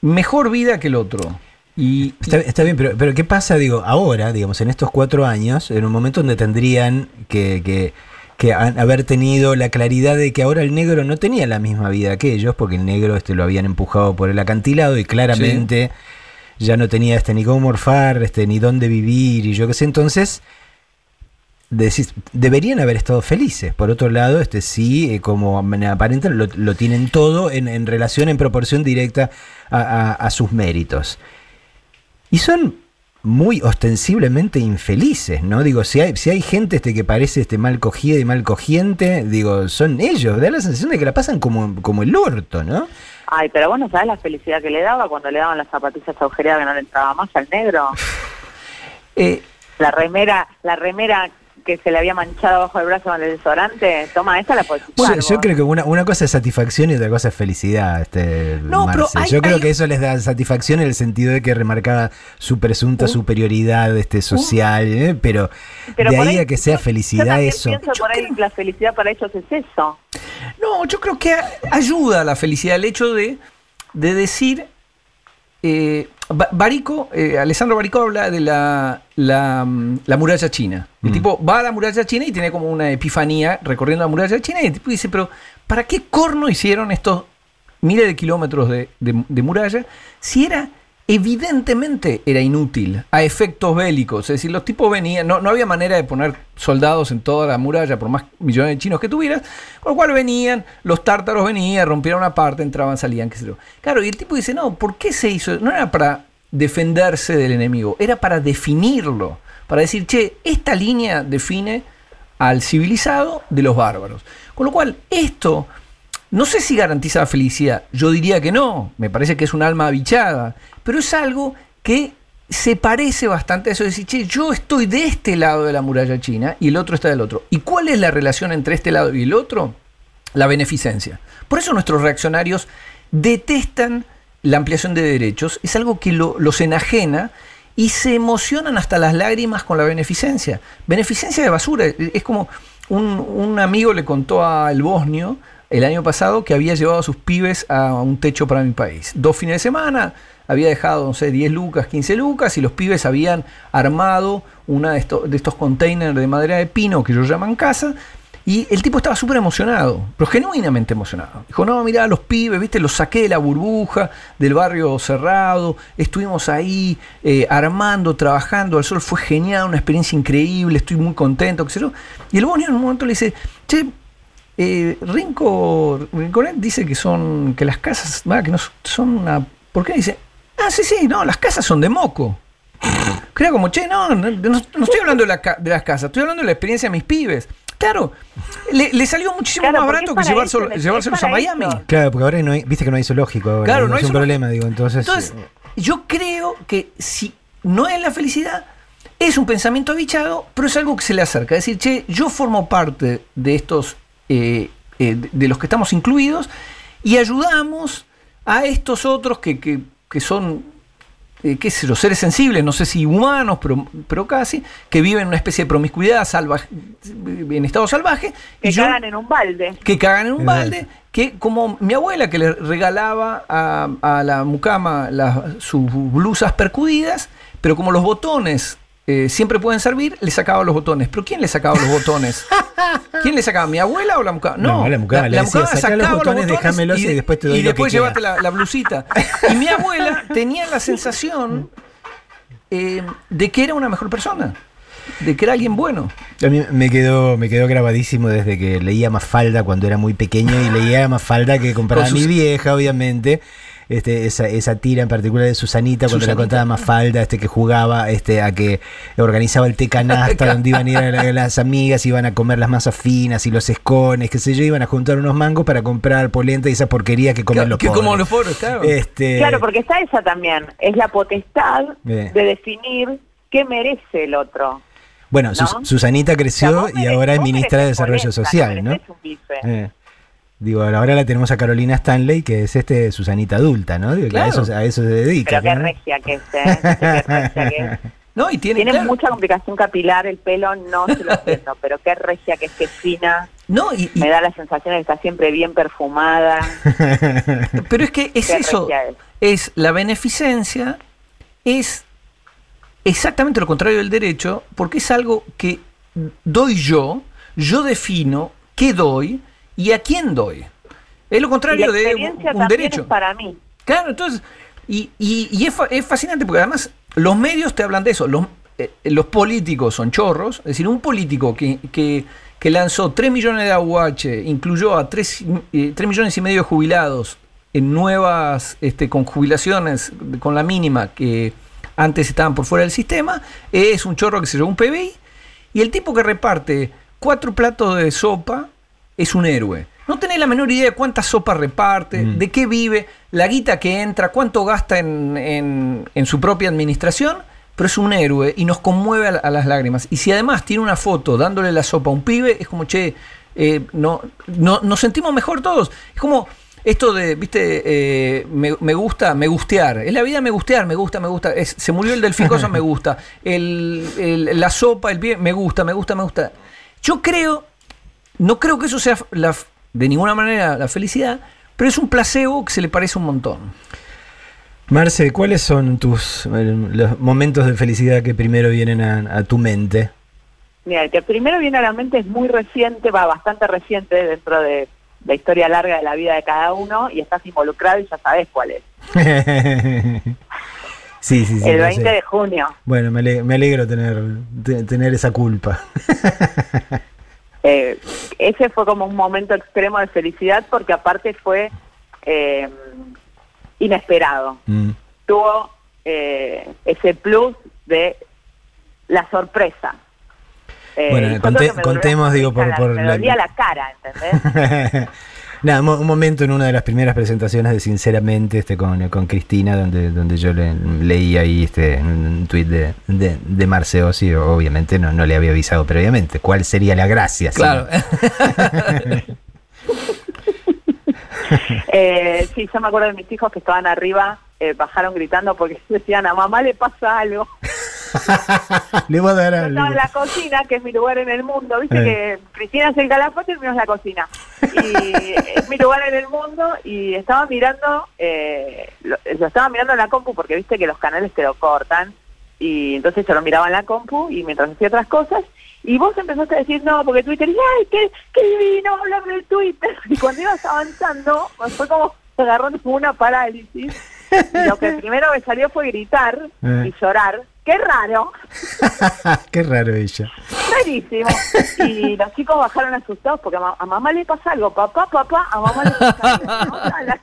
[SPEAKER 4] mejor vida que el otro. Y,
[SPEAKER 2] Está, está bien, pero, pero ¿qué pasa, digo, ahora, digamos, en estos cuatro años, en un momento donde tendrían que, que, que han- haber tenido la claridad de que ahora el negro no tenía la misma vida que ellos, porque el negro este lo habían empujado por el acantilado y claramente ya no tenía este ni cómo morfar, este, ni dónde vivir, y yo qué sé, entonces decís, deberían haber estado felices. Por otro lado, este sí, eh, como aparentan, lo, lo tienen todo en, en relación, en proporción directa a, a- a sus méritos. Y son muy ostensiblemente infelices, ¿no? Digo, si hay, si hay gente este que parece este mal cogida y mal cogiente, digo, son ellos, da la sensación de que la pasan como, como el orto, ¿no?
[SPEAKER 5] Ay, pero vos no sabés la felicidad que le daba cuando le daban las zapatillas agujereadas que no le entraba más al negro.
[SPEAKER 4] eh,
[SPEAKER 5] La remera, la remera que se le había manchado bajo el brazo con el desodorante, toma, esa la podés usar
[SPEAKER 2] Yo, yo creo que una, una cosa es satisfacción y otra cosa es felicidad, este
[SPEAKER 4] No, pero hay-
[SPEAKER 2] Yo creo
[SPEAKER 4] hay-
[SPEAKER 2] que eso les da satisfacción en el sentido de que remarcaba su presunta superioridad este, social, ¿eh? pero,
[SPEAKER 5] Pero
[SPEAKER 2] de ahí a que sea
[SPEAKER 5] yo-
[SPEAKER 2] felicidad
[SPEAKER 5] yo
[SPEAKER 2] eso.
[SPEAKER 5] pienso por ahí que la felicidad para ellos es eso.
[SPEAKER 4] No, yo creo que ayuda a la felicidad el hecho de, de decir. eh, Barico, eh, Alessandro Barico habla de la, la, mm, la muralla china. El
[SPEAKER 2] Mm.
[SPEAKER 4] tipo va a la muralla china y tiene como una epifanía recorriendo la muralla china y el tipo dice, pero ¿para qué corno hicieron estos miles de kilómetros de, de- de muralla si era evidentemente era inútil a efectos bélicos? Es decir, los tipos venían, no, no había manera de poner soldados en toda la muralla por más millones de chinos que tuvieras, con lo cual venían, los tártaros venían, rompían una parte, entraban, salían, qué sé yo. Claro, y el tipo dice, no, ¿por qué se hizo? No era para defenderse del enemigo, era para definirlo, para decir, che, esta línea define al civilizado de los bárbaros. Con lo cual, esto no sé si garantiza la felicidad, yo diría que no, me parece que es un alma abichada, pero es algo que se parece bastante a eso de decir, che, yo estoy de este lado de la muralla china y el otro está del otro. ¿Y cuál es la relación entre este lado y el otro? La beneficencia. Por eso nuestros reaccionarios detestan la ampliación de derechos, es algo que lo- los enajena y se emocionan hasta las lágrimas con la beneficencia. Beneficencia de basura. Es como un, un amigo le contó al bosnio el año pasado que había llevado a sus pibes a un techo para mi país. Dos fines de semana, había dejado, no sé, 10 lucas, 15 lucas, y los pibes habían armado una de estos, de estos containers de madera de pino que ellos llaman casa, y el tipo estaba súper emocionado, pero genuinamente emocionado. Dijo, no, mirá, los pibes, viste, los saqué de la burbuja, del barrio cerrado, estuvimos ahí eh, armando, trabajando, al sol fue genial, una experiencia increíble, estoy muy contento, qué sé yo. Y el Boni en un momento le dice, che, eh, Rinco, Rinconet dice que son, que las casas, va, que no son una... ¿Por qué dice? Ah, sí, sí, no, las casas son de moco. Creo como, che, no, no, no estoy hablando de, la ca- de las casas, estoy hablando de la experiencia de mis pibes. Claro, le, le salió muchísimo
[SPEAKER 5] Claro,
[SPEAKER 4] más barato que llevárselo-
[SPEAKER 5] eso, es
[SPEAKER 4] llevárselos a Miami.
[SPEAKER 5] eso.
[SPEAKER 2] Claro, porque ahora no hay, viste que no hay zoológico ahora.
[SPEAKER 4] Claro, no hay
[SPEAKER 2] es un
[SPEAKER 4] zoológico.
[SPEAKER 2] problema, digo. Entonces,
[SPEAKER 4] Entonces,
[SPEAKER 2] eh,
[SPEAKER 4] yo creo que si no es la felicidad, es un pensamiento abichado, pero es algo que se le acerca. Es decir, che, yo formo parte de estos, eh, eh, de- los que estamos incluidos, y ayudamos a estos otros que, que- que son, eh, qué sé yo, seres sensibles, no sé si humanos, pero, pero casi, que viven en una especie de promiscuidad salvaje, en estado salvaje.
[SPEAKER 5] Que
[SPEAKER 4] y yo-
[SPEAKER 5] cagan en un balde.
[SPEAKER 4] que cagan en un
[SPEAKER 2] Exacto.
[SPEAKER 4] balde, que como mi abuela que le regalaba a, a la mucama las- sus blusas percudidas, pero como los botones eh, siempre pueden servir, le sacaba los botones. ¿Pero quién le sacaba los botones? ¿Quién le sacaba? ¿Mi abuela o la mucama? No,
[SPEAKER 2] No, la mucama le decía, "Sacá los botones, déjamelos y después te doy
[SPEAKER 4] y
[SPEAKER 2] lo
[SPEAKER 4] después
[SPEAKER 2] que
[SPEAKER 4] llévate
[SPEAKER 2] queda".
[SPEAKER 4] la, la blusita. Y mi abuela tenía la sensación eh, de que era una mejor persona, de que era alguien bueno.
[SPEAKER 2] A mí me quedó, me quedó grabadísimo desde que leía Mafalda cuando era muy pequeño y leía Mafalda que compraba
[SPEAKER 4] Con
[SPEAKER 2] mi
[SPEAKER 4] sus-
[SPEAKER 2] vieja, obviamente. Este, esa, esa tira en particular de Susanita, cuando
[SPEAKER 4] Susanita.
[SPEAKER 2] le contaba Mafalda, este que jugaba, este, a que organizaba el té canasta, donde iban a ir a la- las amigas, iban a comer las masas finas y los escones, qué sé yo, iban a juntar unos mangos para comprar polenta y esa porquería que comen los
[SPEAKER 4] que
[SPEAKER 2] pobres.
[SPEAKER 4] como los pobres, claro.
[SPEAKER 2] Este,
[SPEAKER 5] Claro, porque está esa también. Es la potestad
[SPEAKER 2] Bien.
[SPEAKER 5] de definir qué merece el otro.
[SPEAKER 2] bueno,
[SPEAKER 5] ¿no?
[SPEAKER 2] Sus- Susanita
[SPEAKER 5] O sea,
[SPEAKER 2] creció y ahora es ministra de Desarrollo
[SPEAKER 5] polenta,
[SPEAKER 2] Social,
[SPEAKER 5] no un bife.
[SPEAKER 2] Eh, Digo, ahora la tenemos a Carolina Stanley, que es este Susanita adulta, ¿no? Digo, que
[SPEAKER 4] Claro.
[SPEAKER 2] A, eso, a eso se dedica.
[SPEAKER 5] Pero qué
[SPEAKER 2] ¿no?
[SPEAKER 5] regia que es, ¿eh? Qué regia que es.
[SPEAKER 4] No, y tiene,
[SPEAKER 5] Tiene
[SPEAKER 4] claro,
[SPEAKER 5] mucha complicación capilar el pelo, no se lo entiendo, pero qué regia que es, que fina.
[SPEAKER 4] No, y- y-
[SPEAKER 5] Me da la sensación de que está siempre bien perfumada.
[SPEAKER 4] pero es que es
[SPEAKER 5] Qué
[SPEAKER 4] eso,
[SPEAKER 5] regia es.
[SPEAKER 4] es la beneficencia, es exactamente lo contrario del derecho, porque es algo que doy yo, yo defino qué doy y a quién doy. Es lo contrario de un, derecho.
[SPEAKER 5] es para mí.
[SPEAKER 4] Claro, entonces, y, y- y es, es fascinante porque además los medios te hablan de eso. Los, eh, los políticos son chorros. Es decir, un político que, que, que lanzó 3 millones de AUH, incluyó a 3, millones y medio de jubilados en nuevas, este, con jubilaciones con la mínima que antes estaban por fuera del sistema, es un chorro que se llevó un PBI. Y el tipo que reparte cuatro platos de sopa es un héroe. No tenés la menor idea de cuánta sopa reparte,
[SPEAKER 2] Mm.
[SPEAKER 4] de qué vive, la guita que entra, cuánto gasta en, en- en su propia administración, pero es un héroe y nos conmueve a, la- a las lágrimas. Y si además tiene una foto dándole la sopa a un pibe, es como, che, eh, no, no, nos sentimos mejor todos. Es como esto de, viste, eh, me, me gusta, me gustear. Es la vida me gustear, me gusta, me gusta. Es- se murió el delfín, cosa me gusta. El, el- la sopa, el pie, me gusta, me gusta, me gusta. Yo creo, no creo que eso sea la, de ninguna manera la felicidad, pero es un placebo que se le parece un montón.
[SPEAKER 2] Marce, ¿cuáles son tus eh, los momentos de felicidad que primero vienen a, a tu mente?
[SPEAKER 5] Mira, el que primero viene a la mente es muy reciente, va bastante reciente dentro de la historia larga de la vida de cada uno y estás involucrado y ya sabes cuál es.
[SPEAKER 2] sí, sí, sí.
[SPEAKER 5] el
[SPEAKER 2] lo
[SPEAKER 5] 20
[SPEAKER 2] sé.
[SPEAKER 5] de junio.
[SPEAKER 2] Bueno, me, ale- me alegro tener, te- tener esa culpa.
[SPEAKER 5] Eh, ese fue como un momento extremo de felicidad porque aparte fue eh, inesperado.
[SPEAKER 2] Mm.
[SPEAKER 5] Tuvo eh, ese plus de la sorpresa. Eh,
[SPEAKER 2] Bueno, conté-
[SPEAKER 5] me
[SPEAKER 2] contemos, digo, por-
[SPEAKER 5] sonrisa,
[SPEAKER 2] por
[SPEAKER 5] me
[SPEAKER 2] la-
[SPEAKER 5] dolía la cara, ¿entendés?
[SPEAKER 2] Nada, un momento en una de las primeras presentaciones de Sinceramente este, con, con Cristina, donde, donde yo le, leí ahí este, un tuit de, de, de Marce Ossi, obviamente no, no le había avisado previamente. ¿Cuál sería la gracia?
[SPEAKER 4] Claro.
[SPEAKER 5] Eh, sí, yo me acuerdo de mis hijos que estaban arriba, eh, bajaron gritando porque decían a mamá le pasa algo.
[SPEAKER 2] Le voy a dar
[SPEAKER 5] Yo
[SPEAKER 2] algo.
[SPEAKER 5] estaba en la cocina, que es mi lugar en el mundo. Viste
[SPEAKER 2] Eh.
[SPEAKER 5] que Cristina es el calafote y el mío es la cocina. Y es mi lugar en el mundo y estaba mirando, eh, lo, lo estaba mirando en la compu porque viste que los canales te lo cortan. Y entonces yo lo miraba en la compu y mientras hacía otras cosas. Y vos empezaste a decir, no, porque Twitter, y, ay, qué, qué divino hablar del Twitter. Y cuando ibas avanzando, pues fue como, agarró una parálisis. Y lo que primero me salió fue gritar
[SPEAKER 2] Eh.
[SPEAKER 5] y llorar. ¡Qué raro!
[SPEAKER 2] Qué raro ella.
[SPEAKER 5] Rarísimo. Y los chicos bajaron asustados porque a, ma- a mamá le pasa algo. Papá, papá, a mamá le pasa algo.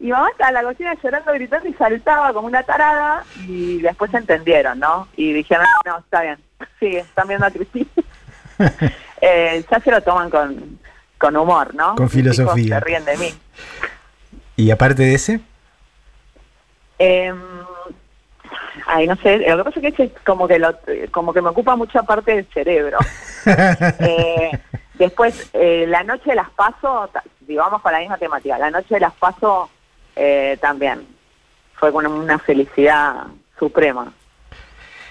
[SPEAKER 5] Y mamá estaba en la cocina llorando, gritando y saltaba como una tarada. Y después entendieron, ¿no? Y dijeron, no, está bien. Sí, están viendo a Cristina. Eh, ya se lo toman con, con humor, ¿no?
[SPEAKER 2] Con filosofía.
[SPEAKER 5] Se ríen de mí.
[SPEAKER 2] Y aparte de ese,
[SPEAKER 5] Eh, ay, no sé, lo que pasa es que es como que, lo, como que me ocupa mucha parte del cerebro. Eh, después, eh, la noche de las paso, digamos con la misma temática, la noche de las paso eh, también fue con una felicidad suprema.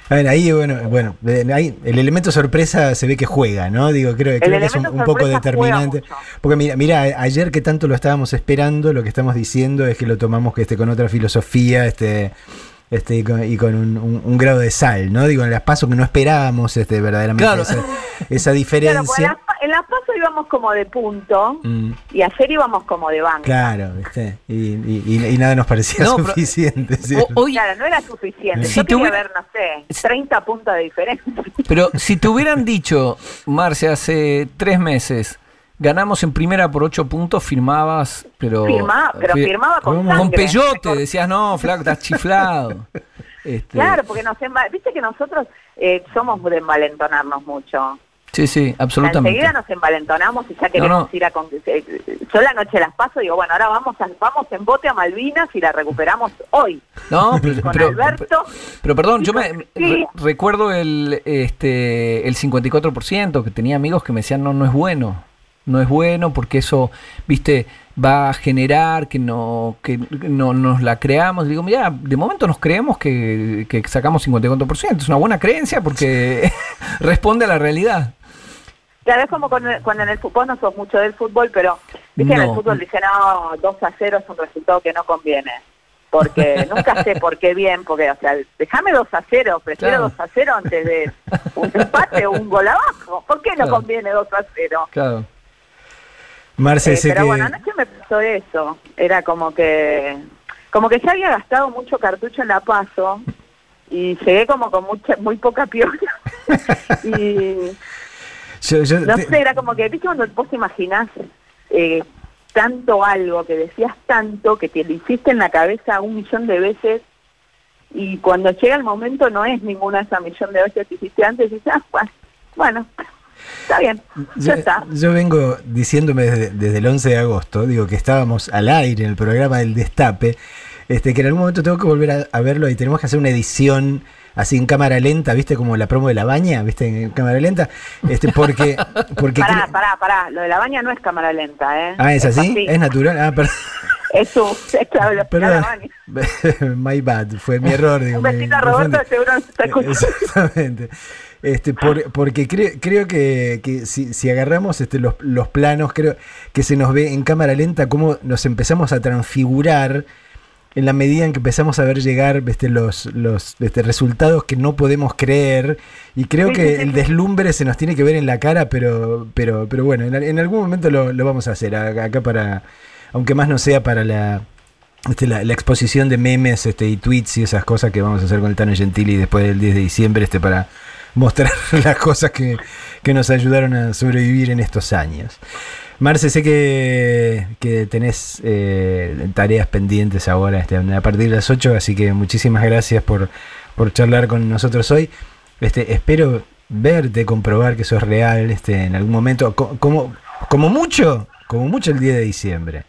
[SPEAKER 2] A ver, ahí, bueno, bueno, eh, ahí el elemento sorpresa se ve que juega, ¿no? Digo, creo, creo que es un, un poco determinante. Porque mira, mira, ayer que tanto lo estábamos esperando, lo que estamos diciendo es que lo tomamos que este con otra filosofía, este, este, y con, y con un, un- un grado de sal, ¿no? Digo, en las pasos que no esperábamos, este, verdaderamente
[SPEAKER 4] Claro.
[SPEAKER 2] esa, esa
[SPEAKER 5] Claro, porque en
[SPEAKER 2] diferencia.
[SPEAKER 5] las, en las paso íbamos como de punto
[SPEAKER 2] Mm,
[SPEAKER 5] y ayer íbamos como de banca.
[SPEAKER 2] claro, ¿viste? Y, y- y- y nada nos parecía
[SPEAKER 4] No, pero-
[SPEAKER 2] suficiente. ¿sí?
[SPEAKER 4] O- hoy,
[SPEAKER 5] Claro, no era suficiente.
[SPEAKER 4] Si
[SPEAKER 5] Yo quería ver, no sé, 30 puntos de diferencia.
[SPEAKER 4] pero si te hubieran dicho, Marce, hace tres meses, ganamos en primera por ocho puntos, firmabas, pero...
[SPEAKER 5] Firmaba, pero
[SPEAKER 4] fi-
[SPEAKER 5] firmaba con.
[SPEAKER 4] Con peyote, decías, no, flaco, estás chiflado. Este,
[SPEAKER 5] Claro, porque nos viste que nosotros eh, somos de envalentonarnos mucho.
[SPEAKER 4] Sí, sí, absolutamente.
[SPEAKER 5] Enseguida nos envalentonamos y ya queremos
[SPEAKER 4] No, no.
[SPEAKER 5] ir a... con- eh, Yo la noche las paso y digo, bueno, ahora vamos a, vamos en bote a Malvinas y la recuperamos hoy.
[SPEAKER 4] No, pero,
[SPEAKER 5] Con
[SPEAKER 4] pero-
[SPEAKER 5] Alberto.
[SPEAKER 4] pero perdón, yo me
[SPEAKER 5] Sí.
[SPEAKER 4] recuerdo el este el 54% que tenía amigos que me decían no no es bueno. No es bueno porque eso, viste, va a generar que no que no nos la creamos. Digo, mira, de momento nos creemos que, que sacamos 54%. Es una buena creencia porque responde a la realidad.
[SPEAKER 5] Claro, es como el- cuando en el fútbol no sos mucho del fútbol, pero viste en el fútbol dicen, no, 2 a 0 es un resultado que no conviene. Porque nunca sé por qué bien, porque, o sea, déjame 2 a 0, prefiero
[SPEAKER 4] Claro.
[SPEAKER 5] 2 a 0 antes de un empate o un gol abajo. ¿Por qué no
[SPEAKER 4] Claro.
[SPEAKER 5] conviene 2 a 0?
[SPEAKER 4] Claro.
[SPEAKER 2] Marce,
[SPEAKER 5] Eh,
[SPEAKER 2] sé
[SPEAKER 5] pero
[SPEAKER 2] que...
[SPEAKER 5] bueno, anoche me pasó eso. Era como que como que ya había gastado mucho cartucho en la paso y llegué como con mucha muy poca piola. y
[SPEAKER 2] yo- yo
[SPEAKER 5] no
[SPEAKER 2] te-
[SPEAKER 5] sé, era como que, ¿viste cuando vos te imaginás eh, tanto algo, que decías tanto, que te lo hiciste en la cabeza un millón de veces y cuando llega el momento no es ninguna de esas millón de veces que hiciste antes y dices, ah, bueno, está bien, ya
[SPEAKER 2] Yo,
[SPEAKER 5] está.
[SPEAKER 2] yo vengo diciéndome desde, desde el 11 de agosto, digo que estábamos al aire en el programa del Destape, este, que en algún momento tengo que volver a, a verlo y tenemos que hacer una edición así en cámara lenta, ¿viste? Como la promo de la baña, ¿viste? En cámara lenta, este, porque... porque
[SPEAKER 5] Pará, pará, pará, lo de la baña no es cámara lenta, ¿eh?
[SPEAKER 2] Ah, ¿es así? ¿Es natural? Ah, perdón.
[SPEAKER 5] Es su, es claro,
[SPEAKER 2] Perdón.
[SPEAKER 5] la baña.
[SPEAKER 2] My bad, fue mi error. digo,
[SPEAKER 5] Un besito a Roberto, seguro nos está escuchando.
[SPEAKER 2] Exactamente. Este, por- porque creo, creo que, que si, si agarramos este, los, los planos, creo que se nos ve en cámara lenta cómo nos empezamos a transfigurar en la medida en que empezamos a ver llegar este, los, los este, resultados que no podemos creer. Y creo que el deslumbre se nos tiene que ver en la cara, pero, pero, pero bueno, en, en algún momento lo, lo vamos a hacer. Acá para, aunque más no sea para la, este, la, la exposición de memes este, y tweets y esas cosas que vamos a hacer con el Tano Gentili después del 10 de diciembre este, para mostrar las cosas que, que nos ayudaron a sobrevivir en estos años. Marce, sé que, que tenés eh, tareas pendientes ahora este, a partir de las 8, así que muchísimas gracias por, por charlar con nosotros hoy. Este, espero verte, comprobar que sos real este, en algún momento, co- como, como mucho, como mucho el 10 de diciembre.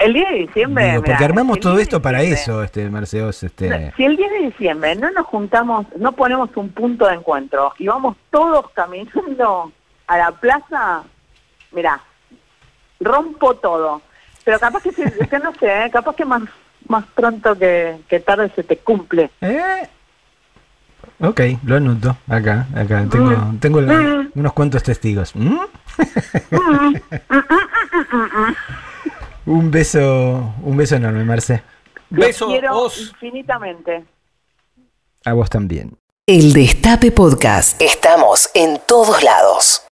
[SPEAKER 5] El 10 de diciembre.
[SPEAKER 2] Digo, porque
[SPEAKER 5] mirá,
[SPEAKER 2] armamos todo
[SPEAKER 5] 10 de
[SPEAKER 2] esto para eso, este Marceos, este.
[SPEAKER 5] Si el 10 de diciembre no nos juntamos, no ponemos un punto de encuentro y vamos todos caminando a la plaza, mirá, rompo todo. Pero capaz que, que no sé, ¿eh? capaz que más más pronto que, que tarde se te cumple.
[SPEAKER 2] ¿Eh? Ok, lo anoto. Acá, acá. Tengo, tengo la- unos cuantos testigos. ¿Mm? un beso, un beso enorme, Marce.
[SPEAKER 5] Los
[SPEAKER 4] Beso,
[SPEAKER 5] quiero
[SPEAKER 4] os.
[SPEAKER 5] infinitamente.
[SPEAKER 2] A vos también.
[SPEAKER 1] El Destape Podcast. Estamos en todos lados.